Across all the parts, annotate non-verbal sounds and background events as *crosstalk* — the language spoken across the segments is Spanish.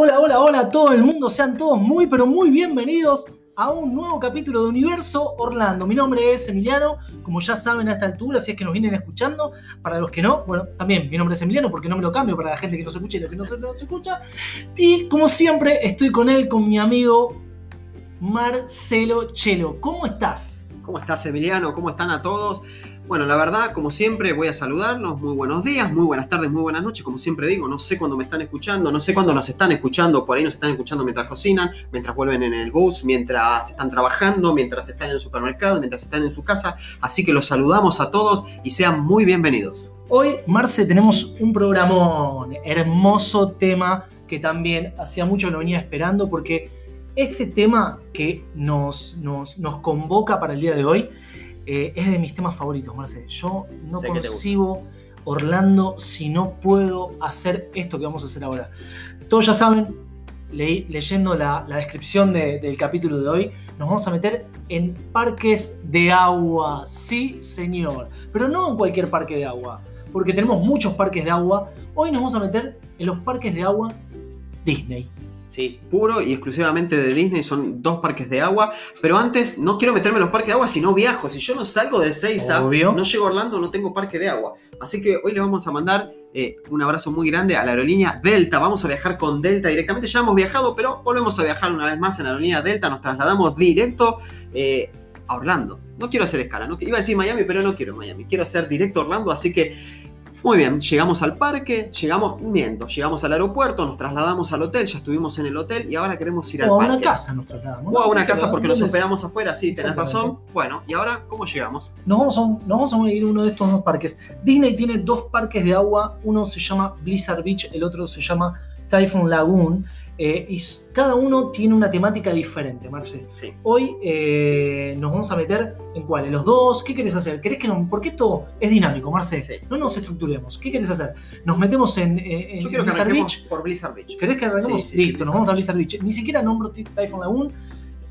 Hola, hola, hola a todo el mundo, sean todos muy, pero muy bienvenidos a un nuevo capítulo de Universo Orlando. Mi nombre es Emiliano, como ya saben a esta altura, si es que nos vienen escuchando, para los que no, bueno, también mi nombre es Emiliano porque no me lo cambio para la gente que no se escucha y los que no se, no se escucha. Y como siempre, estoy con él, con mi amigo Marcelo Chelo. ¿Cómo estás? ¿Cómo estás, Emiliano? ¿Cómo están a todos? Bueno, la verdad, como siempre, voy a saludarlos. Muy buenos días, muy buenas tardes, muy buenas noches. Como siempre digo, no sé cuándo me están escuchando, no sé cuándo nos están escuchando. Por ahí nos están escuchando mientras cocinan, mientras vuelven en el bus, mientras están trabajando, mientras están en el supermercado, mientras están en su casa. Así que los saludamos a todos y sean muy bienvenidos. Hoy, Marce, tenemos un programón, hermoso tema que también hacía mucho lo venía esperando porque este tema que nos, nos, nos convoca para el día de hoy eh, es de mis temas favoritos, Marce. Yo no Sé concibo Orlando si no puedo hacer esto que vamos a hacer ahora. Todos ya saben, leí- leyendo la, la descripción de- del capítulo de hoy, nos vamos a meter en parques de agua. Sí, señor. Pero no en cualquier parque de agua, porque tenemos muchos parques de agua. Hoy nos vamos a meter en los parques de agua Disney. Sí, puro y exclusivamente de Disney, son dos parques de agua. Pero antes, no quiero meterme en los parques de agua si no viajo. Si yo no salgo de Seiza, Obvio. no llego a Orlando, no tengo parque de agua. Así que hoy le vamos a mandar eh, un abrazo muy grande a la aerolínea Delta. Vamos a viajar con Delta directamente. Ya hemos viajado, pero volvemos a viajar una vez más en la aerolínea Delta. Nos trasladamos directo eh, a Orlando. No quiero hacer escala. No, iba a decir Miami, pero no quiero Miami. Quiero hacer directo a Orlando, así que muy bien, llegamos al parque, llegamos, miento, llegamos al aeropuerto, nos trasladamos al hotel, ya estuvimos en el hotel y ahora queremos ir al O a parque. una casa nos trasladamos. O a una casa porque nos ¿dónde se- hospedamos afuera, sí, tenés razón. Bueno, ¿y ahora cómo llegamos? Nos vamos, a, un- nos vamos a ir a uno de estos dos parques. Disney tiene dos parques de agua, uno se llama Blizzard Beach, el otro se llama Typhoon Lagoon, eh, y cada uno tiene una temática diferente, Marce. Sí. Hoy eh, nos vamos a meter en cuál, en los dos, ¿qué querés hacer? ¿Querés que no? Porque esto es dinámico, Marce. Sí. No nos estructuremos. ¿Qué querés hacer? Nos metemos en, eh, en Yo quiero que Blizzard arranquemos Beach. por Blizzard Beach. ¿Querés que arranquemos? Sí, Listo, nos vamos a. Blizzard Beach. Ni siquiera nombro Ty- Typhoon Lagoon.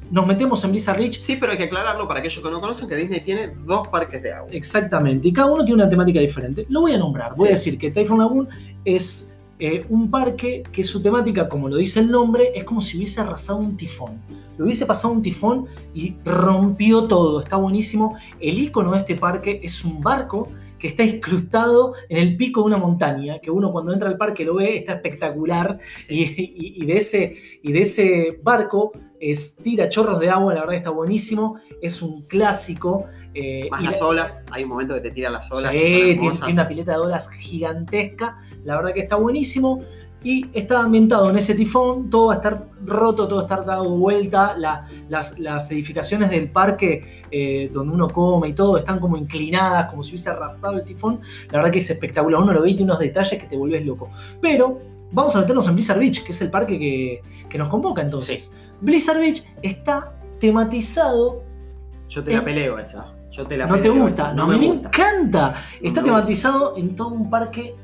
Nos metemos en Blizzard Beach. Sí, pero hay que aclararlo para aquellos que no conocen que Disney tiene dos parques de agua. Exactamente, y cada uno tiene una temática diferente. Lo voy a nombrar, voy a decir que Typhoon Lagoon es eh, un parque que su temática, como lo dice el nombre, es como si hubiese arrasado un tifón. Lo hubiese pasado un tifón y rompió todo, está buenísimo. El icono de este parque es un barco que está incrustado en el pico de una montaña, que uno cuando entra al parque lo ve, está espectacular, y, y- y de ese, y de ese barco es, tira chorros de agua, la verdad está buenísimo, es un clásico. eh, Más y las la- olas, hay un momento que te tira las olas. Sí, que son tiene, hermosas. tiene una pileta de olas gigantesca, la verdad que está buenísimo. Y está ambientado en ese tifón, todo va a estar roto, todo va a estar dado vuelta. la- las, las edificaciones del parque eh, donde uno come y todo están como inclinadas, como si hubiese arrasado el tifón. La verdad que es espectacular, uno lo ve y tiene unos detalles que te vuelves loco. Pero vamos a meternos en Blizzard Beach, que es el parque que, que nos convoca entonces. Blizzard Beach está tematizado Yo te la peleo esa. Yo te la no te gusta, esa. no, me gusta. encanta. Está tematizado en todo un parque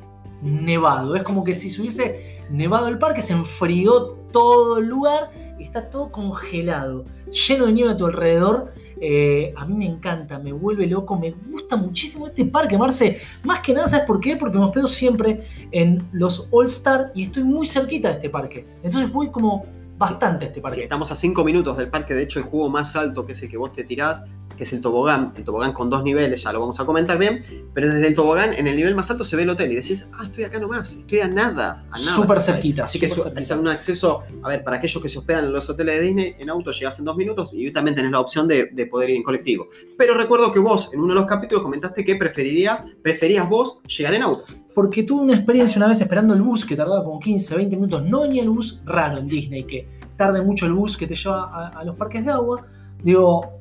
nevado. Es como que si se hubiese nevado el parque, se enfrió todo el lugar está todo congelado, lleno de nieve a tu alrededor. Eh, a mí me encanta, me vuelve loco, me gusta muchísimo este parque, Marce. Más que nada, ¿sabes por qué? Porque me hospedo siempre en los All Star y estoy muy cerquita de este parque. Entonces voy como bastante a este Sí, parque. estamos a 5 minutos del parque, de hecho el juego más alto que es el que vos te tirás, que es el tobogán, el tobogán con dos niveles, ya lo vamos a comentar bien, pero desde el tobogán en el nivel más alto se ve el hotel y decís, ah, estoy acá nomás, estoy a nada, a nada. Súper cerquita, Así que es, cerquita. es un acceso, a ver, para aquellos que se hospedan en los hoteles de Disney, en auto llegas en dos minutos y también tenés la opción de, de poder ir en colectivo. Pero recuerdo que vos en uno de los capítulos comentaste que preferirías, preferías vos llegar en auto. porque tuve una experiencia una vez esperando el bus que tardaba como 15, 20 minutos. No venía el bus raro en Disney, que tarde mucho el bus que te lleva a, a los parques de agua. Digo,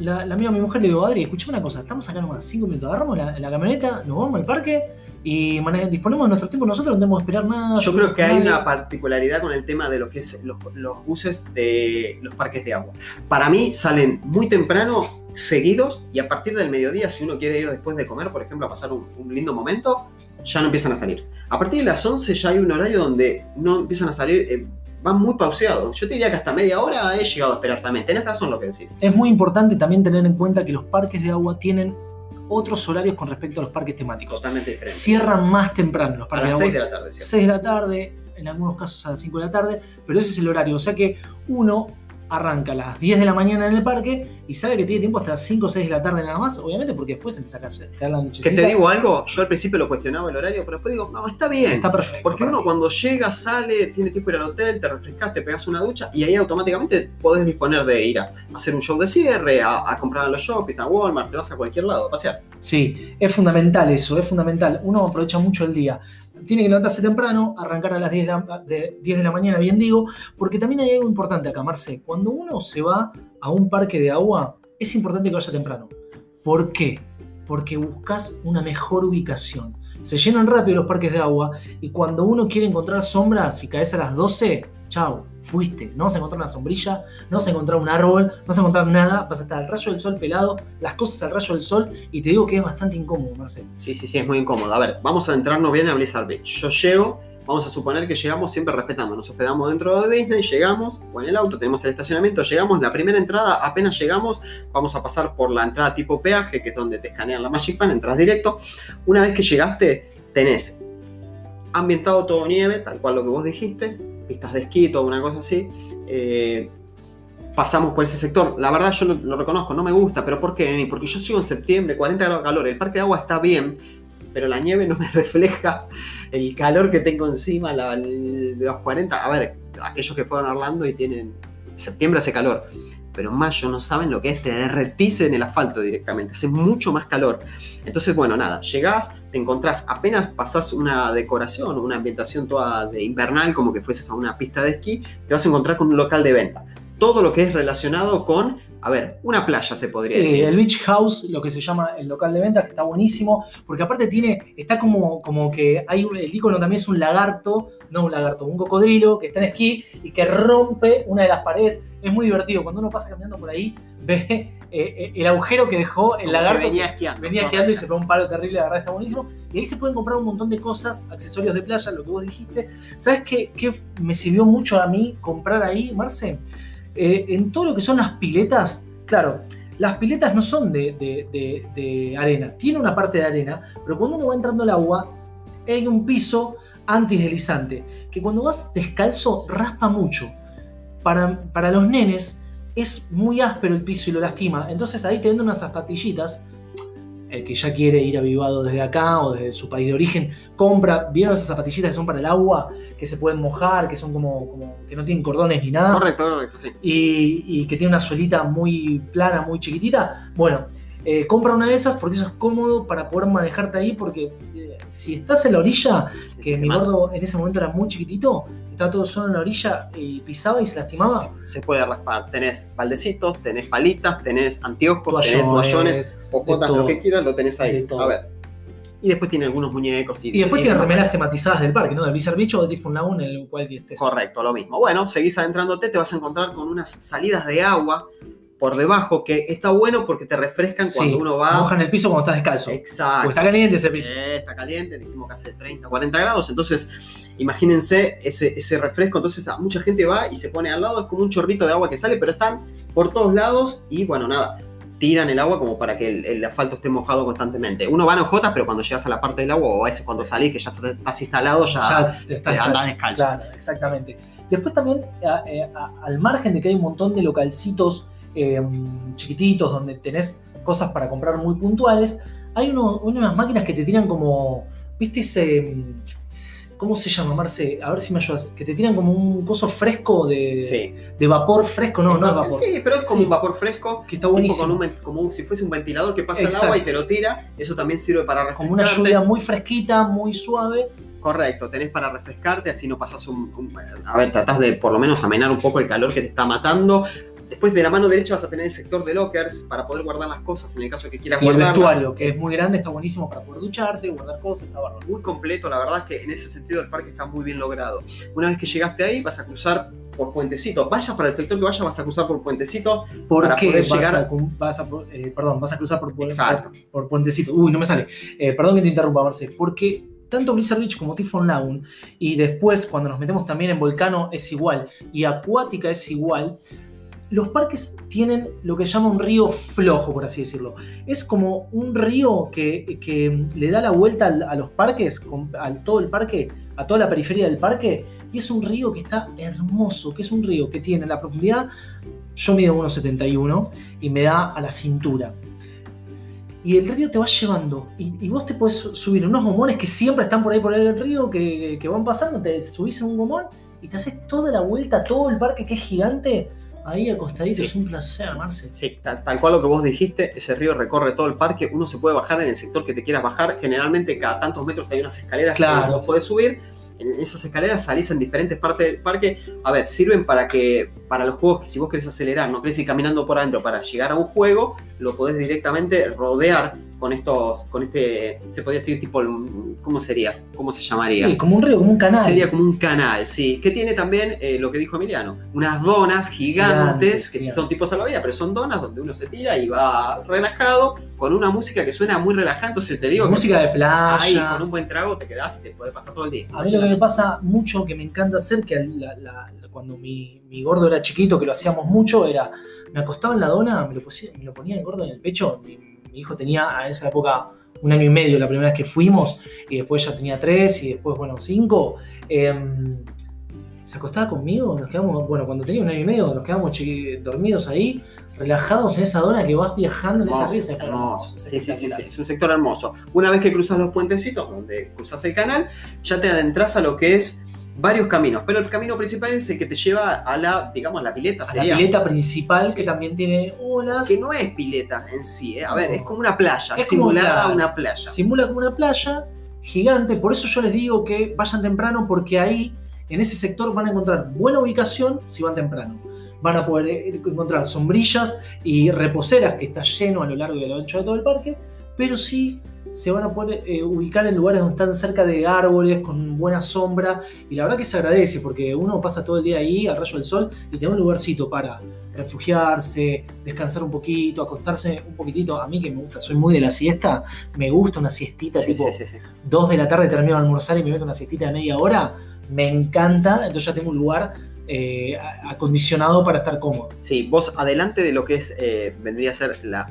la, la miro a mi mujer le digo, Adri, escuchame una cosa, estamos acá nomás, 5 minutos, agarramos la, la camioneta, nos vamos al parque y disponemos de nuestro tiempo nosotros, no tenemos que esperar nada. Yo creo que hay una particularidad con el tema de lo que es los, los buses de los parques de agua. Para mí salen muy temprano, seguidos, y a partir del mediodía, si uno quiere ir después de comer, por ejemplo, a pasar un, un lindo momento, ya no empiezan a salir. A partir de las 11 ya hay un horario donde no empiezan a salir, eh, van muy pauseados. Yo te diría que hasta media hora he llegado a esperar también. Tenés razón lo que decís. Es muy importante también tener en cuenta que los parques de agua tienen otros horarios con respecto a los parques temáticos. Totalmente diferente. Cierran más temprano los a parques las de 6 agua. de la tarde, ¿cierto? 6 de la tarde, en algunos casos a las 5 de la tarde, pero ese es el horario. O sea que uno arranca a las 10 de la mañana en el parque y sabe que tiene tiempo hasta las 5 o 6 de la tarde nada más, obviamente porque después empieza a caer la noche. Que te digo algo, yo al principio lo cuestionaba el horario, pero después digo, no, está bien. Está perfecto. Porque uno cuando llega, sale, tiene tiempo de ir al hotel, te refrescas, te pegas una ducha y ahí automáticamente podés disponer de ir a hacer un show de cierre, a, comprar a los shoppings, a Walmart, te vas a cualquier lado a pasear. Sí, es fundamental eso, es fundamental. Uno aprovecha mucho el día tiene que levantarse temprano, arrancar a las 10 de, 10 de la mañana, bien digo, porque también hay algo importante acá, Marce. Cuando uno se va a un parque de agua, es importante que vaya temprano. ¿Por qué? Porque buscas una mejor ubicación. Se llenan rápido los parques de agua y cuando uno quiere encontrar sombras, si caes a las 12, chao, fuiste. No vas a encontrar una sombrilla, no vas a encontrar un árbol, no vas a encontrar nada, vas a estar al rayo del sol pelado, las cosas al rayo del sol, y te digo que es bastante incómodo, Marcelo. Sí, sí, sí, es muy incómodo. A ver, vamos a entrarnos bien a Blizzard Beach. Yo llego, vamos a suponer que llegamos siempre respetando, nos hospedamos dentro de Disney, llegamos, en el auto, tenemos el estacionamiento, llegamos, la primera entrada, apenas llegamos, vamos a pasar por la entrada tipo peaje, que es donde te escanean la Magic Pan, entras directo. Una vez que llegaste, tenés ambientado todo nieve, tal cual lo que vos dijiste, pistas de esquí, toda una cosa así. Eh, pasamos por ese sector. La verdad yo lo, reconozco, no me gusta, pero ¿por qué? Porque yo sigo en septiembre, 40 grados de calor, el parque de agua está bien, pero la nieve no me *laughs* refleja el calor que tengo encima de los 40. A ver, aquellos que fueron a Orlando y tienen... Septiembre hace calor pero en mayo no saben lo que es, te derretís en el asfalto directamente, hace mucho más calor. Entonces, bueno, nada, llegás, te encontrás, apenas pasás una decoración, una ambientación toda de invernal, como que fueses a una pista de esquí, te vas a encontrar con un local de venta. Todo lo que es relacionado con a ver, una playa se podría sí, decir. el Beach House, lo que se llama el local de venta, que está buenísimo, porque aparte tiene, está como, como que hay, el icono también es un lagarto, no un lagarto, un cocodrilo que está en esquí y que rompe una de las paredes. Es muy divertido. Cuando uno pasa caminando por ahí, ve eh, eh, el agujero que dejó el lagarto. venía esquiando. Venía esquiando y se pegó un palo terrible, la verdad está buenísimo. Y ahí se pueden comprar un montón de cosas, accesorios de playa, lo que vos dijiste. ¿Sabes qué, qué me sirvió mucho a mí comprar ahí, Marce? Eh, en todo lo que son las piletas, claro, las piletas no son de, arena, tiene una parte de arena, pero cuando uno va entrando al agua, hay un piso antideslizante, que cuando vas descalzo raspa mucho. Para, para los nenes es muy áspero el piso y lo lastima, entonces ahí te venden unas zapatillitas el que ya quiere ir avivado desde acá o desde su país de origen, compra, ¿vieron esas zapatillitas que son para el agua, que se pueden mojar, que son como, que no tienen cordones ni nada? Correcto, correcto, sí. Y, que tiene una suelita muy plana, muy chiquitita. Bueno, eh, compra una de esas porque eso es cómodo para poder manejarte ahí, porque eh, si estás en la orilla, que mi gordo en ese momento era muy chiquitito, estaba todo solo en la orilla y pisaba y se lastimaba. Se puede raspar. Tenés baldecitos, tenés palitas, tenés anteojos, tenés toallones, ojotas, lo que quieras, lo tenés ahí. A ver. Y después tiene algunos muñecos. Y, después tiene remeras tematizadas del parque, ¿no? Del Blizzard Beach o de Typhoon Lagoon, en el cual estés. Correcto, lo mismo. Bueno, seguís adentrándote, te vas a encontrar con unas salidas de agua por debajo, que está bueno porque te refrescan cuando uno va. Mojan el piso cuando estás descalzo. Exacto. Porque está caliente ese piso. Eh, está caliente, dijimos que hace 30, 40 grados. Entonces, imagínense ese, ese refresco. Entonces, mucha gente va y se pone al lado, es como un chorrito de agua que sale, pero están por todos lados y bueno, nada. Tiran el agua como para que el, asfalto esté mojado constantemente. Uno va en ojotas, pero cuando llegas a la parte del agua, o a veces cuando salís, que ya estás instalado, ya, ya estás descalzo. Claro, exactamente. Después también, eh, al margen de que hay un montón de localcitos Em, chiquititos donde tenés cosas para comprar muy puntuales, hay unas máquinas que te tiran como, ¿viste ese... Em, ¿Cómo se llama, Marce? A ver si me ayudas. Que te tiran como un coso fresco de, de vapor fresco. No, no es vapor. Sí, pero es como un vapor fresco. Que está buenísimo. como si fuese un ventilador que pasa el agua y te lo tira. Eso también sirve para refrescarte. Como una lluvia muy fresquita, muy suave. Correcto, tenés para refrescarte, así no pasas un, un, A ver, tratás de por lo menos amenar un poco el calor que te está matando. Después de la mano derecha vas a tener el sector de lockers para poder guardar las cosas en el caso de que quieras guardar. Y el vestuario, que es muy grande, está buenísimo para poder ducharte, guardar cosas, está bárbaro. Muy completo, la verdad es que en ese sentido el parque está muy bien logrado. Una vez que llegaste ahí, vas a cruzar por Puentecito. Vayas para el sector que vayas, vas a cruzar por Puentecito para poder llegar. vas a, eh, perdón, vas a cruzar por, por, Puentecito. Uy, no me sale. Eh, perdón que te interrumpa, Marce. Porque tanto Blizzard Beach como Typhoon Lagoon, y después cuando nos metemos también en Volcano es igual, y Acuática es igual, los parques tienen lo que llama un río flojo, por así decirlo. Es como un río que, le da la vuelta a los parques, a todo el parque, a toda la periferia del parque y es un río que está hermoso, que es un río que tiene la profundidad, yo mido 1,71 y me da a la cintura. Y el río te va llevando. Y, vos te puedes subir unos gomones que siempre están por ahí por el río, que, que van pasando. Te subís en un gomón y te haces toda la vuelta, todo el parque que es gigante, ahí acostadito. Es un placer, Marce. Sí, tal, cual lo que vos dijiste, ese río recorre todo el parque. Uno se puede bajar en el sector que te quieras bajar. Generalmente, cada tantos metros hay unas escaleras claro. que vos podés subir en esas escaleras salís en diferentes partes del parque. A ver, sirven para que, para los juegos que si vos querés acelerar, no querés ir caminando por adentro para llegar a un juego, lo podés directamente rodear con estos, con este, se podría decir tipo, ¿cómo sería? ¿Cómo se llamaría? Sí, como un río, como un canal. Sería como un canal, sí. Que tiene también eh, lo que dijo Emiliano, unas donas gigantes, que son tipo salvavidas, pero son donas donde uno se tira y va relajado, con una música que suena muy relajante. Entonces te digo. Música de playa. Ahí, con un buen trago te quedás y te puede pasar todo el día. A mí lo que me pasa mucho, que me encanta hacer, que cuando mi, gordo era chiquito, que lo hacíamos mucho, era. Me acostaba en la dona, me lo, me lo ponía el gordo en el pecho, mi hijo tenía a esa época un año y medio la primera vez que fuimos, y después ya tenía tres, y después, bueno, cinco. Em, se acostaba conmigo, nos quedamos, bueno, cuando tenía un año y medio, nos quedamos dormidos ahí, relajados en esa dona que vas viajando en esa risa. Hermoso. Sí, sí, sí, sí, es un sector hermoso. Una vez que cruzas los puentecitos, donde cruzas el canal, ya te adentras a lo que es varios caminos, pero el camino principal es el que te lleva a la, digamos, la pileta. A la pileta principal que también tiene olas. Que no es pileta en sí, ¿eh? a ver, es como una playa, es simulada una playa. Simula como una playa gigante, por eso yo les digo que vayan temprano porque ahí, en ese sector, van a encontrar buena ubicación si van temprano. Van a poder eh, encontrar sombrillas y reposeras que está lleno a lo largo y a lo ancho de todo el parque, pero sí se van a poder eh, ubicar en lugares donde están cerca de árboles, con buena sombra, y la verdad que se agradece porque uno pasa todo el día ahí al rayo del sol y tiene un lugarcito para refugiarse, descansar un poquito, acostarse un poquitito. A mí que me gusta, soy muy de la siesta, me gusta una siestita tipo 2 de la tarde termino de almorzar y me meto una siestita de media hora, me encanta, entonces ya tengo un lugar eh, acondicionado para estar cómodo. Sí, vos adelante de lo que es, eh, vendría a ser la,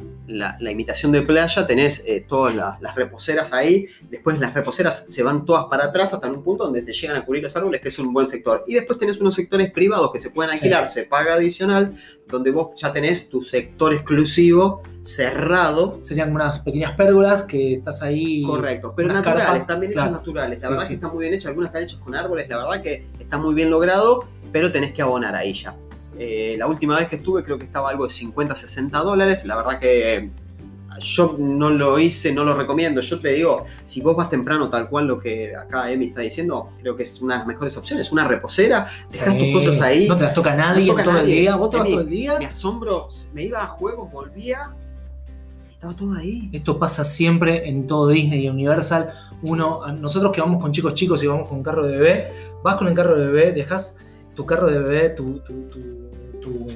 imitación de playa, tenés eh, todas las, reposeras ahí, después las reposeras se van todas para atrás hasta un punto donde te llegan a cubrir los árboles, que es un buen sector. Y después tenés unos sectores privados que se pueden alquilar, se paga adicional, donde vos ya tenés tu sector exclusivo cerrado. Serían unas pequeñas pérgolas que estás ahí. Correcto, pero naturales, también hechas naturales. La verdad que están muy bien hechas, algunas están hechas con árboles, la verdad que está muy bien logrado pero tenés que abonar ahí ya. Eh, la última vez que estuve creo que estaba algo de 50, 60 dólares. La verdad que yo no lo hice, no lo recomiendo. Yo te digo, si vos vas temprano, tal cual lo que acá Emi está diciendo, creo que es una de las mejores opciones. Una reposera, dejas tus cosas ahí. No te las toca nadie todo el día. Vos te vas todo el día. Me asombro, me iba a juegos, volvía. Estaba todo ahí. Esto pasa siempre en todo Disney y Universal. Uno, nosotros que vamos con chicos chicos y vamos con carro de bebé, vas con el carro de bebé, dejas tu carro de bebé, tu, tu, tu,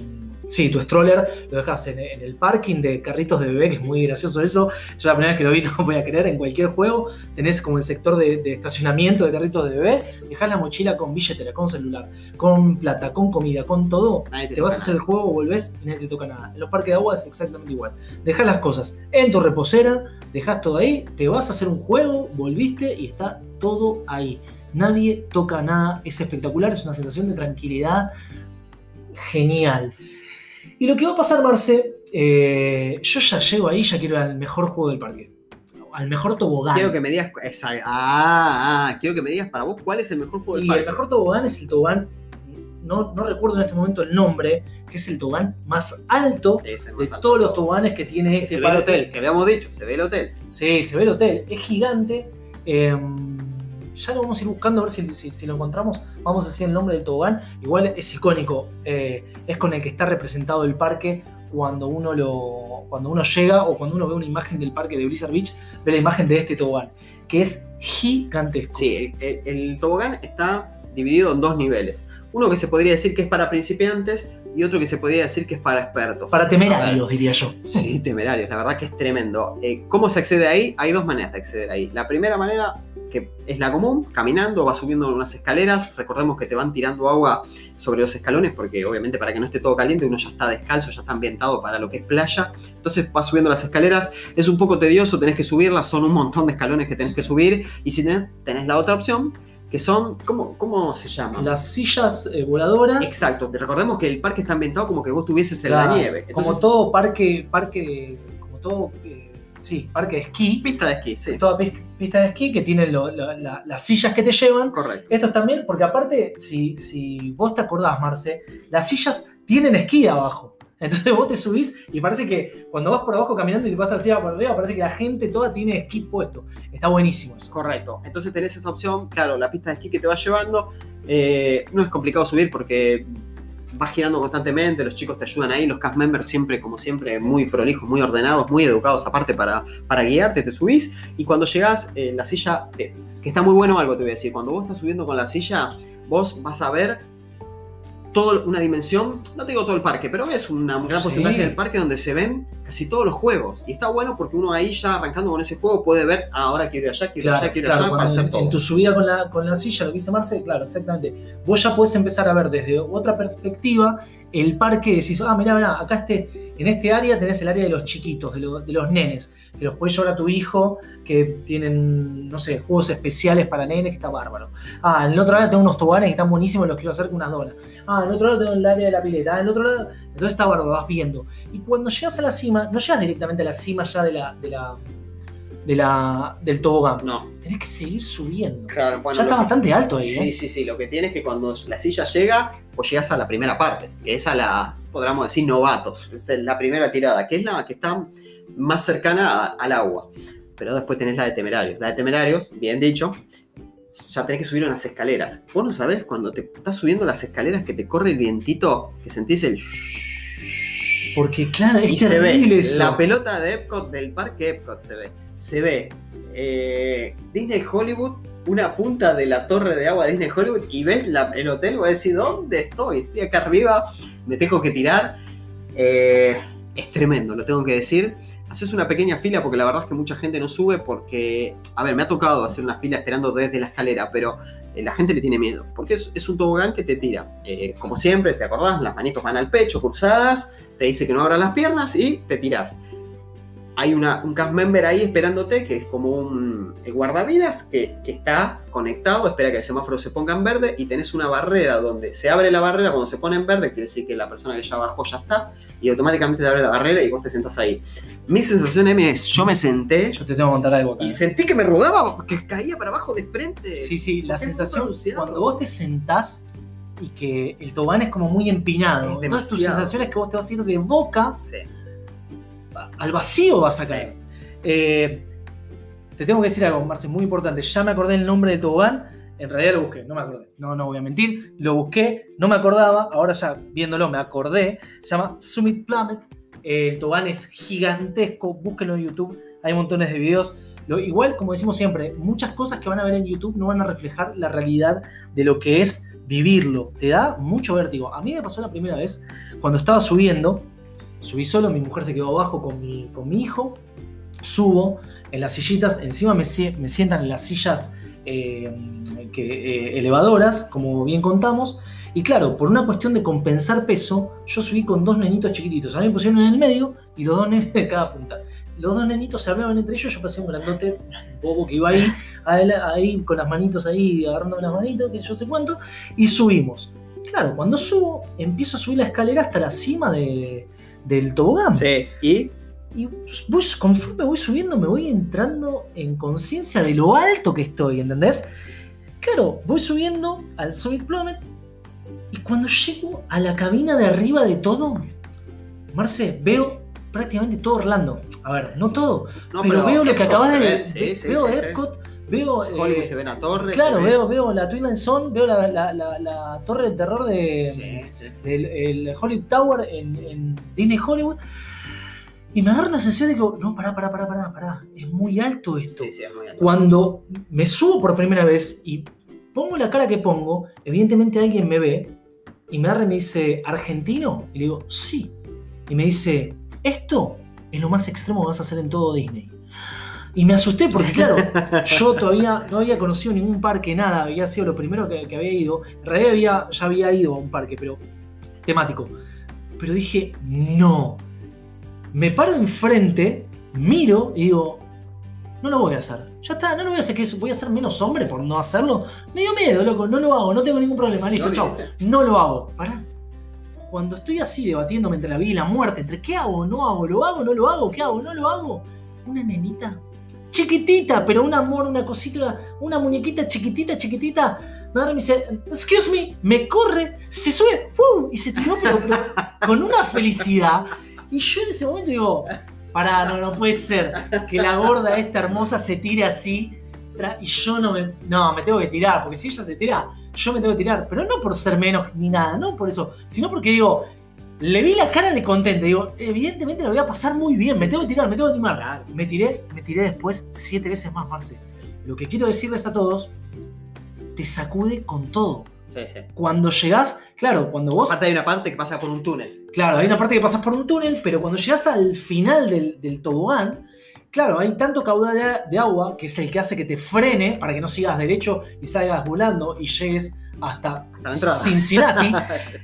sí, tu stroller, lo dejas en, el parking de carritos de bebé, que es muy gracioso eso. Yo la primera vez que lo vi *laughs* no voy a creer, en cualquier juego tenés como el sector de, estacionamiento de carritos de bebé, dejas la mochila con billetera, con celular, con plata, con comida, con todo, te, vas a hacer el juego, volvés y nadie te toca nada. En los parques de agua es exactamente igual. Dejas las cosas en tu reposera, dejas todo ahí, te vas a hacer un juego, volviste y está todo ahí. Nadie toca nada, es espectacular, es una sensación de tranquilidad genial. Y lo que va a pasar, Marce, eh, yo ya llego ahí, ya quiero al mejor juego del parque. Al mejor tobogán. Quiero que me digas. Ah, ah, quiero que me digas para vos cuál es el mejor juego del parque. El mejor tobogán es el tobogán. No, no, recuerdo en este momento el nombre, que es el tobogán más alto de todos los toboganes que tiene este se Ve el hotel, que habíamos dicho, se ve el hotel. Sí, se ve el hotel. Es gigante. Eh, ya lo vamos a ir buscando a ver si, lo encontramos. Vamos a decir el nombre del tobogán. Igual es icónico. Eh, es con el que está representado el parque cuando uno, lo, cuando uno llega o cuando uno ve una imagen del parque de Blizzard Beach, ve la imagen de este tobogán, que es gigantesco. Sí, el, tobogán está dividido en dos niveles. Uno que se podría decir que es para principiantes y otro que se podría decir que es para expertos. Para temerarios, diría yo. Sí, temerarios, la verdad que es tremendo. Eh, ¿Cómo se accede ahí? Hay dos maneras de acceder ahí. La primera manera que es la común, caminando, vas subiendo unas escaleras, recordemos que te van tirando agua sobre los escalones, porque obviamente para que no esté todo caliente uno ya está descalzo, ya está ambientado para lo que es playa, entonces vas subiendo las escaleras, es un poco tedioso, tenés que subirlas, son un montón de escalones que tenés que subir, y si tenés, la otra opción, que son, ¿cómo, cómo se llaman? Las sillas eh, voladoras. Exacto, recordemos que el parque está ambientado como que vos estuvieses en la Claro, nieve. como todo parque, parque, como todo, eh, sí, parque de esquí, pista de esquí, sí. toda pis- pista de esquí que tiene lo- lo- la- las sillas que te llevan. Correcto. Estos también, porque aparte, si, si vos te acordás, Marce, las sillas tienen esquí abajo. Entonces vos te subís y parece que cuando vas por abajo caminando y te pasas arriba por arriba, parece que la gente toda tiene esquí puesto. Está buenísimo eso. Correcto. Entonces tenés esa opción, claro, la pista de esquí que te va llevando. eh, no es complicado subir porque vas girando constantemente, los chicos te ayudan ahí, los cast members siempre, como siempre, muy prolijos, muy ordenados, muy educados aparte para, para guiarte, te subís y cuando llegás, eh, la silla, eh, que está muy bueno algo te voy a decir, cuando vos estás subiendo con la silla, vos vas a ver toda una dimensión, no te digo todo el parque, pero ves un gran Sí. porcentaje del parque donde se ven casi todos los juegos. Y está bueno porque uno ahí ya arrancando con ese juego puede ver, ah, ahora quiero ir allá, quiero ir Claro, allá, quiero ir claro, allá, para hacer en, todo. en tu subida con la, con la silla, lo que dice Marce, claro, exactamente. Vos ya podés empezar a ver desde otra perspectiva el parque, decís, ah, mirá, mirá, acá este, en este área tenés el área de los chiquitos, de, lo- de los nenes, que los puedes llevar a tu hijo, que tienen, no sé, juegos especiales para nenes, que está bárbaro. Ah, en el otro lado tengo unos toboganes que están buenísimos, los quiero hacer con unas donas. Ah, en el otro lado tengo el área de la pileta, ah, en el otro lado, entonces está bárbaro, vas viendo. Y cuando llegas a la cima, no llegas directamente a la cima ya de la, de la, de la, del tobogán No, tenés que seguir subiendo. claro, bueno. ya está que- bastante alto ahí, Sí, ¿eh? sí, sí. Lo que tiene es que cuando la silla llega, pues llegas a la primera parte, que es a la, podríamos decir, novatos. Es la primera tirada, que es la que está más cercana a- al agua. Pero después tenés la de temerarios. La de temerarios, bien dicho, ya tenés que subir unas escaleras. Vos no sabés cuando te estás subiendo las escaleras que te corre el vientito, que sentís el. Porque, claro, es y se ve eso. la pelota de Epcot, del parque Epcot se ve. Se ve eh, Disney Hollywood, una punta de la torre de agua de Disney Hollywood y ves la- el hotel, voy a decir, ¿dónde estoy? Estoy acá arriba, me tengo que tirar. Eh, es tremendo, lo tengo que decir. Haces una pequeña fila porque la verdad es que mucha gente no sube porque, a ver, me ha tocado hacer una fila esperando desde la escalera, pero eh, la gente le tiene miedo porque es, es un tobogán que te tira. Eh, como siempre, ¿te acordás? Las manitos van al pecho, cruzadas, te dice que no abras las piernas y te tirás. Hay una, un cast member ahí esperándote, que es como un eh, guardavidas, que, que está conectado, espera que el semáforo se ponga en verde y tenés una barrera donde se abre la barrera cuando se pone en verde, quiere decir que la persona que ya bajó ya está, y automáticamente te abre la barrera y vos te sentás ahí. Mi sensación, Emi, es, yo me senté Yo te tengo que contar algo y sentí que me rodaba, que caía para abajo de frente. Sí, sí, la sensación, cuando vos te sentás y que el tobogán es como muy empinado, Es entonces tu demasiado. sensación es que vos te vas a ir de boca Sí. al vacío vas a caer. Eh, te tengo que decir algo, Marce, muy importante. Ya me acordé el nombre del tobogán. En realidad lo busqué, no me acordé. No, no voy a mentir. Lo busqué, no me acordaba. Ahora ya viéndolo me acordé. Se llama Summit Planet. Eh, el tobogán es gigantesco. Búsquenlo en YouTube. Hay montones de videos. Lo, igual, como decimos siempre, muchas cosas que van a ver en YouTube no van a reflejar la realidad de lo que es vivirlo. Te da mucho vértigo. A mí me pasó la primera vez cuando estaba subiendo. Subí solo, mi mujer se quedó abajo con mi, con mi hijo. Subo en las sillitas, encima me, me sientan en las sillas eh, que, eh, elevadoras, como bien contamos. Y claro, por una cuestión de compensar peso, yo subí con dos nenitos chiquititos. A mí me pusieron en el medio y los dos nenes de cada punta. Los dos nenitos se hablaban entre ellos, yo pasé un grandote bobo que iba ahí, ahí, con las manitos ahí, agarrando las manitos, que yo sé cuánto, y subimos. Claro, cuando subo, empiezo a subir la escalera hasta la cima de- del tobogán. Sí, y Y voy, conforme voy subiendo, me voy entrando en conciencia de lo alto que estoy, ¿entendés? Claro, voy subiendo al Summit Plummet y cuando llego a la cabina de arriba de todo, Marce, veo prácticamente todo Orlando. A ver, no todo, no, pero, veo lo que acabas de. ve, sí, ve- sí, veo sí. Epcot, veo. Eh, se ve la torre. claro, ve- veo, veo la Twin Zone, veo la, la- la- la torre del terror de, del el Hollywood Tower en, en Disney Hollywood. Y me agarra una sensación de que, no, pará, pará, pará, pará, pará. Es muy alto esto. Sí, sí, es muy alto. Cuando me subo por primera vez y pongo la cara que pongo, evidentemente alguien me ve y me agarra y me dice, ¿argentino? Y le digo, sí. Y me dice, esto es lo más extremo que vas a hacer en todo Disney. Y me asusté porque, claro, *laughs* yo todavía no había conocido ningún parque, nada, había sido lo primero que, que había ido. En realidad había, ya había ido a un parque, pero temático. Pero dije, no. Me paro enfrente, miro y digo, no lo voy a hacer. Ya está, no lo voy a hacer, que voy a ser menos hombre por no hacerlo. Me dio miedo, loco, no lo hago, no tengo ningún problema, listo, No chao. No lo hago. Pará. Cuando estoy así debatiéndome entre la vida y la muerte, entre qué hago, no hago, lo hago, no lo hago, qué hago, no lo hago, una nenita chiquitita, pero un amor, una cosita, una, muñequita chiquitita, chiquitita, y me dice, excuse me, me corre, se sube, ¡uh! y se tiró, pero, con una felicidad. Y yo en ese momento digo, pará, no, no puede ser que la gorda esta hermosa se tire así y yo no me, no, me tengo que tirar, porque si ella se tira, yo me tengo que tirar, pero no por ser menos ni nada, no por eso, sino porque digo, le vi la cara de contenta, digo, evidentemente la voy a pasar muy bien, me tengo que tirar, me tengo que animar. Me tiré, me tiré después siete veces más, Marce. Lo que quiero decirles a todos, te sacude con todo. Sí, sí. Cuando llegás, claro, cuando vos Aparte hay una parte que pasa por un túnel. Claro, hay una parte que pasas por un túnel, pero cuando llegas al final del, del tobogán, claro, hay tanto caudal de, de agua que es el que hace que te frene para que no sigas derecho y salgas volando y llegues hasta. Cincinnati.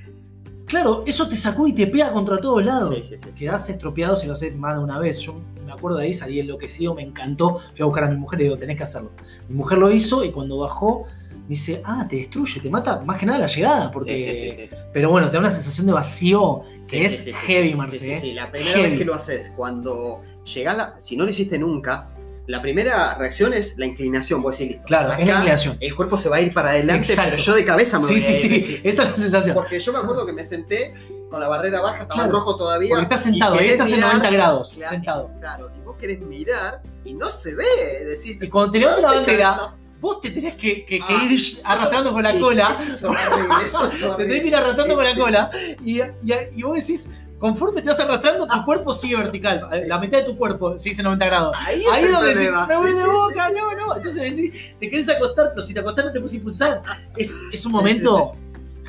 *laughs* claro, eso te sacude y te pega contra todos lados. Sí, sí, sí. Quedás estropeado si lo haces más de una vez. Yo me acuerdo de ahí, salí enloquecido, me encantó. Fui a buscar a mi mujer y digo, tenés que hacerlo. Mi mujer lo hizo y cuando bajó, dice, ah, te destruye, te mata más que nada la llegada. Porque... Sí, sí, sí, sí. Pero bueno, te da una sensación de vacío que Sí, es sí, sí, sí, heavy, sí, Marce. sí, sí, ¿eh? sí. La primera Heavy. vez que lo haces, cuando llegás, la- si no lo hiciste nunca, la primera reacción es la inclinación. Vos decís, listo. Claro, acá es la inclinación. El cuerpo se va a ir para adelante, Exacto. pero yo de cabeza me Sí, voy sí, a ir, sí, decís. esa es la sensación. Porque yo me acuerdo que me senté con la barrera baja, estaba Claro. rojo todavía. Porque estás sentado, y ahí querés estás en mirar, 90 grados, Claro, sentado. Claro, y vos querés mirar y no se ve. Decís, Y cuando te levanta la "¿Dónde bandera, carajo?". Vos te tenés que, que- que Ah, ir arrastrando con la Sí, cola. Eso es horrible, eso es *laughs* Te tenés que ir arrastrando con la sí. cola. Y, y- y vos decís, conforme te vas arrastrando, tu cuerpo sigue vertical. La mitad de tu cuerpo sigue en 90 grados. Ahí, Ahí es donde decís, me voy Sí, de boca, sí, no, no. Entonces decís, te querés acostar, pero si te acostás no te puedes impulsar. Es, es un momento,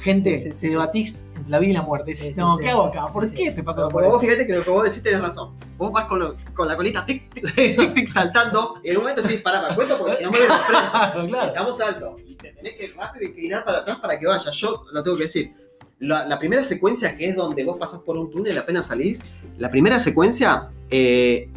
gente, Sí, sí, te debatís entre la vida y la muerte. Decís, no. ¿qué hago acá? ¿Por qué te pasa por Porque vos fíjate que lo que vos decís tenés razón. Vos vas con, lo- con la colita tic, tic, tic, tic, saltando. Y en un momento decís, pará, me cuento porque si no me voy a frente. *laughs* Claro. Estamos alto. Y te tenés que rápido inclinar para atrás para que vaya. Yo lo tengo que decir. La, la primera secuencia, que es donde vos pasás por un túnel apenas salís, la primera secuencia eh,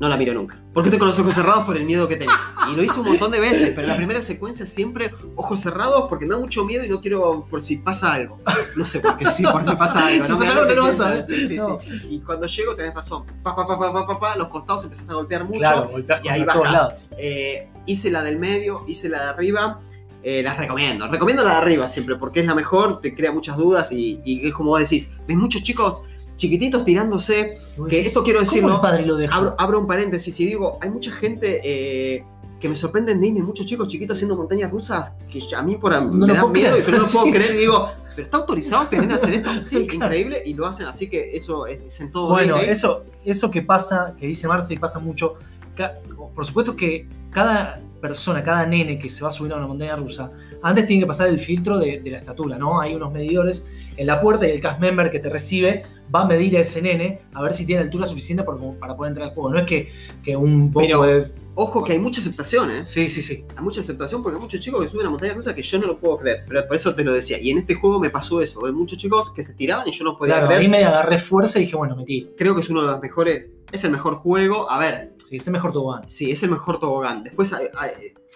no la miro nunca. Porque estoy con los ojos cerrados por el miedo que tengo. Y lo hice un montón de veces, pero la primera secuencia siempre ojos cerrados porque me da mucho miedo y no quiero por si pasa algo. No sé por qué, sí, por si pasa algo. Si me pasa algo, no lo vas a piensa. ver. Sí, sí, No. sí. Y cuando llego tenés razón. Pa, pa, pa, pa, pa, pa, pa, los costados empezás a golpear mucho. Claro, y ahí bajás. Eh, hice la del medio, hice la de arriba. eh, las recomiendo. Recomiendo la de arriba siempre porque es la mejor, te crea muchas dudas y, y es como vos decís. Ves muchos chicos chiquititos tirándose. Que esto quiero ¿cómo decirlo. padre lo? Abro, abro un paréntesis y digo, hay mucha gente eh, que me sorprende en Disney, muchos chicos chiquitos haciendo montañas rusas que a mí por, No me lo da puedo miedo creer. y que no lo *laughs* Sí. puedo creer y digo, pero está autorizado tener hacer esto. *laughs* Sí, Claro. increíble y lo hacen, así que eso es, en todo Bueno, Disney. eso, eso que pasa, que dice Marce y pasa mucho, por supuesto que cada persona, cada nene que se va a subir a una montaña rusa, antes tiene que pasar el filtro de, de la estatura, ¿no? Hay unos medidores en la puerta y el cast member que te recibe va a medir a ese nene a ver si tiene altura suficiente para, para poder entrar al juego. No es que, que un poco Pero- de... Ojo que hay mucha aceptación, ¿eh? Sí, sí, sí. Hay mucha aceptación porque hay muchos chicos que suben a montaña rusa que yo no lo puedo creer. Pero por eso te lo decía. Y en este juego me pasó eso. Hay muchos chicos que se tiraban y yo no podía Claro, creer. ahí me agarré fuerza y dije, bueno, me tiro. Creo que es uno de los mejores. Es el mejor juego. A ver, Sí, es el mejor tobogán. Sí, es el mejor tobogán. Después, hay, hay-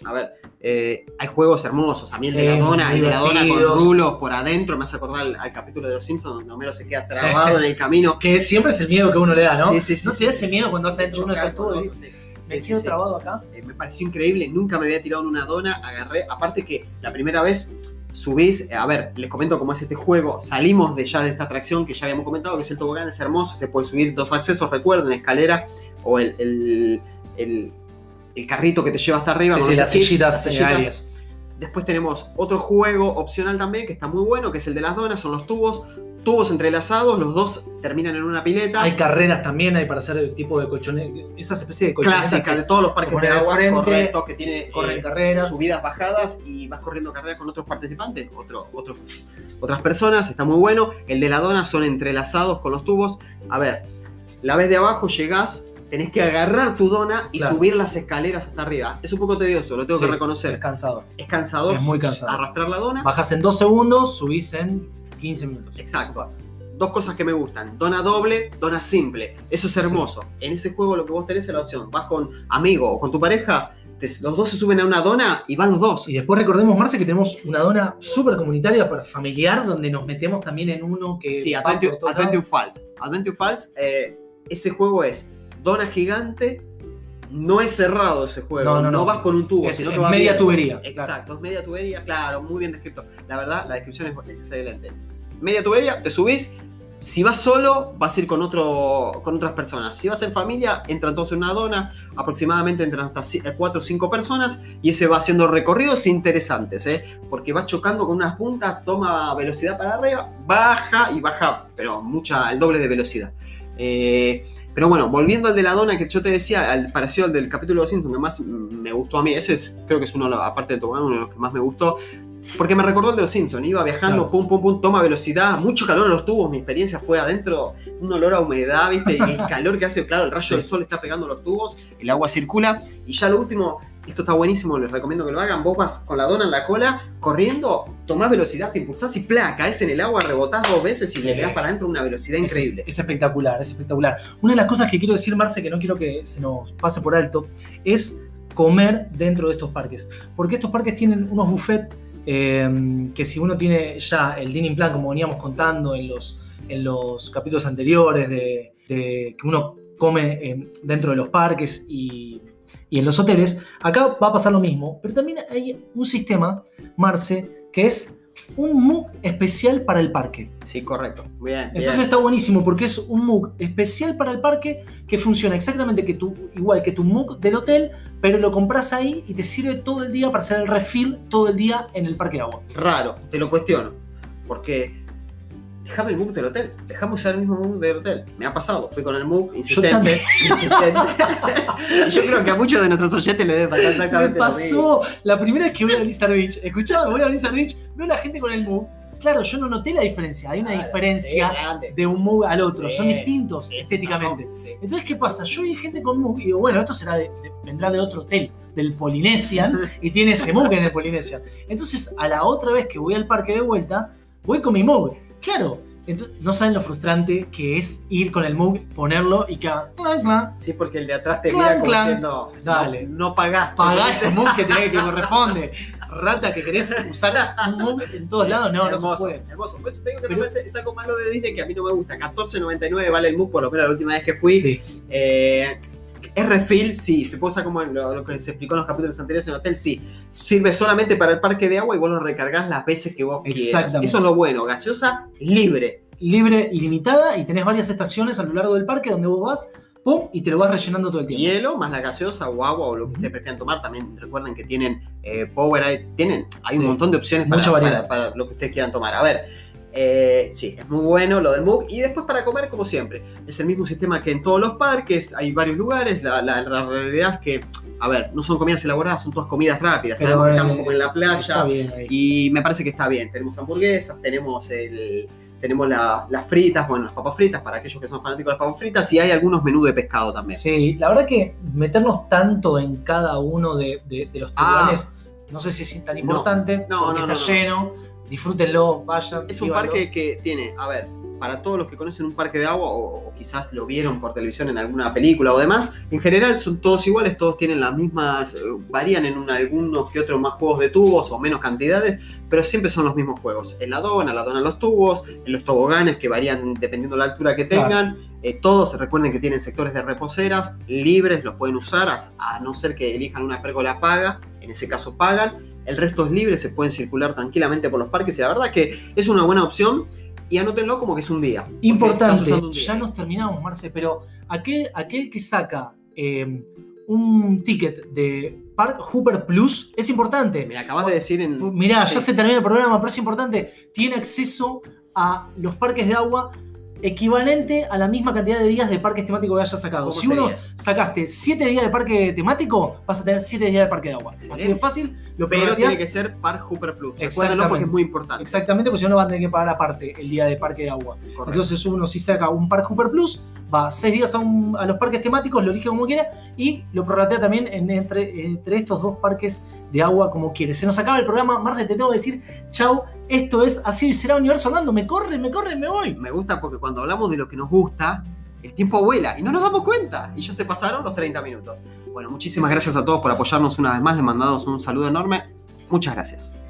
a ver, eh, hay juegos hermosos. A mí el Sí, de la dona, el de la dona con rulos por adentro, me hace acordar al, al capítulo de Los Simpsons donde Homero se queda trabado en el camino. Que siempre es el miedo que uno le da, ¿no? Sí, sí, sí, ¿No te da ese miedo cuando vas adentro de uno de esos tubos? Me quedo trabado acá. Eh, me pareció increíble, nunca me había tirado en una dona, agarré, aparte que la primera vez subís, eh, a ver, les comento cómo es este juego, salimos de ya de esta atracción que ya habíamos comentado, que es el tobogán, es hermoso, se puede subir dos accesos, recuerden, escalera o el, el, el- el carrito que te lleva hasta arriba. Sí, con sí, las kit, sillitas, las sillitas. aéreas. Después tenemos otro juego opcional también, que está muy bueno, que es el de las donas, son los tubos, tubos entrelazados, los dos terminan en una pileta. Hay carreras también, hay para hacer el tipo de colchoneta, esas especies de colchonetas clásica que de todos los parques de de agua, frente, correcto, que tiene corren eh, carreras. subidas, bajadas y vas corriendo carreras con otros participantes, otro, otro- otras personas, está muy bueno. El de la dona son entrelazados con los tubos. A ver, la vez de abajo llegás, tenés que agarrar tu dona y Claro. subir las escaleras hasta arriba. Es un poco tedioso, lo tengo Sí, que reconocer. Es cansador. Es cansador es muy cansado. arrastrar la dona. Bajas en dos segundos, subís en 15 minutos. Exacto. Eso pasa. dos cosas que me gustan. Dona doble, dona simple. Eso es hermoso. En ese juego lo que vos tenés es la opción. Vas con amigo o con tu pareja, te- los dos se suben a una dona y van los dos. Y después recordemos, Marce, que tenemos una dona súper comunitaria, para familiar, donde nos metemos también en uno que. Sí, Adventure, Adventure. Falls. Adventure Falls, eh, ese juego es dona gigante. No es cerrado ese juego, No, no, no, no. vas con un tubo, Es- sino es que va media abierto. tubería, Exacto, es media tubería, claro, muy bien descrito. La verdad, la descripción es excelente. Media tubería, te subís. Si vas solo, vas a ir con, otro, con otras personas. Si vas en familia, entran todos en una dona. Aproximadamente entran hasta 4 o 5 personas. Y ese va haciendo recorridos interesantes, ¿eh? Porque va chocando con unas puntas, toma velocidad para arriba, baja y baja, pero mucha, el doble de velocidad. Eh, pero bueno, volviendo al de la dona que yo te decía, al, parecido al del capítulo de Simpson que más me gustó a mí, ese es, creo que es uno, aparte del tobogán, uno de los que más me gustó, porque me recordó el de los Simpsons, iba viajando, Claro. pum, pum, pum, toma velocidad, mucho calor en los tubos, mi experiencia fue adentro, un olor a humedad, ¿viste? Y el *laughs* calor que hace, claro, el rayo Sí. del sol está pegando los tubos, el agua circula, y ya lo último, esto está buenísimo, les recomiendo que lo hagan, vos vas con la dona en la cola, corriendo, tomás velocidad, te impulsás y placa, caes en el agua, rebotás dos veces y Sí. le pegás para adentro una velocidad Es- increíble. Es, espectacular, es espectacular. Una de las cosas que quiero decir, Marce, que no quiero que se nos pase por alto, es comer dentro de estos parques. Porque estos parques tienen unos buffets eh, que si uno tiene ya el dining plan, como veníamos contando en los, en los capítulos anteriores, de, de que uno come eh, dentro de los parques y, y en los hoteles, acá va a pasar lo mismo, pero también hay un sistema, Marce, que es un MOOC especial para el parque. Sí, correcto. Bien. Entonces bien. está buenísimo porque es un MOOC especial para el parque que funciona exactamente que tu, igual que tu MOOC del hotel, pero lo compras ahí y te sirve todo el día para hacer el refill todo el día en el parque de agua. raro, te lo cuestiono. Porque déjame el MOOC del hotel, déjame usar el mismo MOOC del hotel. Me ha pasado, fui con el MOOC insistente, también. insistente. *laughs* y yo creo que a muchos de nuestros oyentes les debe pasar Me exactamente lo mismo. pasó la primera vez que voy a Blizzard Beach. Escuchá, voy a Blizzard Beach, veo a la gente con el MOOC. Claro, yo no noté la diferencia. Hay una Claro, diferencia sí, de un MOOC al otro. Sí, Son distintos Sí, estéticamente. Entonces, ¿qué pasa? Yo vi gente con MOOC y digo, bueno, esto será de- de- vendrá de otro hotel, del Polynesian, y tiene ese MOOC en el Polynesian. Entonces, a la otra vez que voy al parque de vuelta, voy con mi MOOC. Claro, entonces, no saben lo frustrante que es ir con el MOOC, ponerlo y que clan, clan, Sí, porque el de atrás te Clan, mira como clan. diciendo, Dale. no, no pagaste. pagás *laughs* el MOOC que, tenés que corresponde. Rata que querés usar un MOOC en todos lados, no, no hermoso, se puede. hermoso. Por eso te digo que Pero- es algo malo de Disney que a mí no me gusta. 14.99 vale el MOOC, por lo menos la última vez que fui. Sí, Eh, es refill, sí. Se puede usar como lo, lo que se explicó en los capítulos anteriores en el hotel, sí. Sirve solamente para el parque de agua y vos lo recargas las veces que vos quieras. Exactamente. Eso es lo bueno. Gaseosa libre. libre, ilimitada, y tenés varias estaciones a lo largo del parque donde vos vas, pum, y te lo vas rellenando todo el tiempo. Hielo más la gaseosa o agua o lo que ustedes prefieran tomar. También recuerden que tienen eh, Powerade. Tienen, hay un montón de opciones para lo que ustedes quieran tomar. A ver. Eh, sí, es muy bueno lo del MOOC. Y después para comer, como siempre. Es el mismo sistema que en todos los parques. Hay varios lugares. La, la- la realidad es que, a ver, no son comidas elaboradas, son todas comidas rápidas. Pero, Sabemos que estamos como en la playa. Está. Y me parece que está bien. Tenemos hamburguesas, tenemos el. Tenemos la- las fritas, bueno, las papas fritas para aquellos que son fanáticos de las papas fritas y hay algunos menús de pescado también. Sí, la verdad que meternos tanto en cada uno de, de- de los Ah. tiburones, no sé si es tan importante, No, porque no, está no, no. lleno, disfrútenlo, vayan. Es un vívanlo. parque que tiene, a ver, para todos los que conocen un parque de agua o, o quizás lo vieron por televisión en alguna película o demás, en general son todos iguales, todos tienen las mismas, eh, varían en un- algunos que otros más juegos de tubos o menos cantidades, pero siempre son los mismos juegos. En la dona, la dona los tubos, en los toboganes que varían dependiendo la altura que Claro. tengan. Eh, todos recuerden que tienen sectores de reposeras libres, los pueden usar, a, a no ser que elijan una pérgola paga, en ese caso pagan. El resto es libre, se pueden circular tranquilamente por los parques y la verdad que es una buena opción. Y anótenlo como que es un día. Importante, usando un día. ya nos terminamos, Marce, pero aquel, aquel que saca eh, un ticket de Park Hooper Plus es importante. Me acabas de decir en. Mirá, ya se termina el programa, pero es importante. Tiene acceso a los parques de agua equivalente a la misma cantidad de días de parques temáticos que hayas sacado. ¿Cómo Si uno sacaste 7 días de parque temático, vas a tener 7 días de parque de agua. Así de fácil, lo Pero tiene que ser Park Hooper Plus. Exactamente. porque es muy importante. Exactamente, porque si no, van a tener que pagar aparte el día de parque de agua. Correcto. Entonces uno si saca un Park Hooper Plus, va seis días a, un- a los parques temáticos, lo elige como quiera y lo prorratea también en- entre, entre estos dos parques de agua como quiere. Se nos acaba el programa, Marce, te tengo que decir, chau, esto es Así será Universo Andando, me corre, me corre, me voy. Me gusta porque cuando hablamos de lo que nos gusta, el tiempo vuela y no nos damos cuenta. Y ya se pasaron los 30 minutos. Bueno, muchísimas gracias a todos por apoyarnos una vez más. Les mandamos un saludo enorme. Muchas gracias.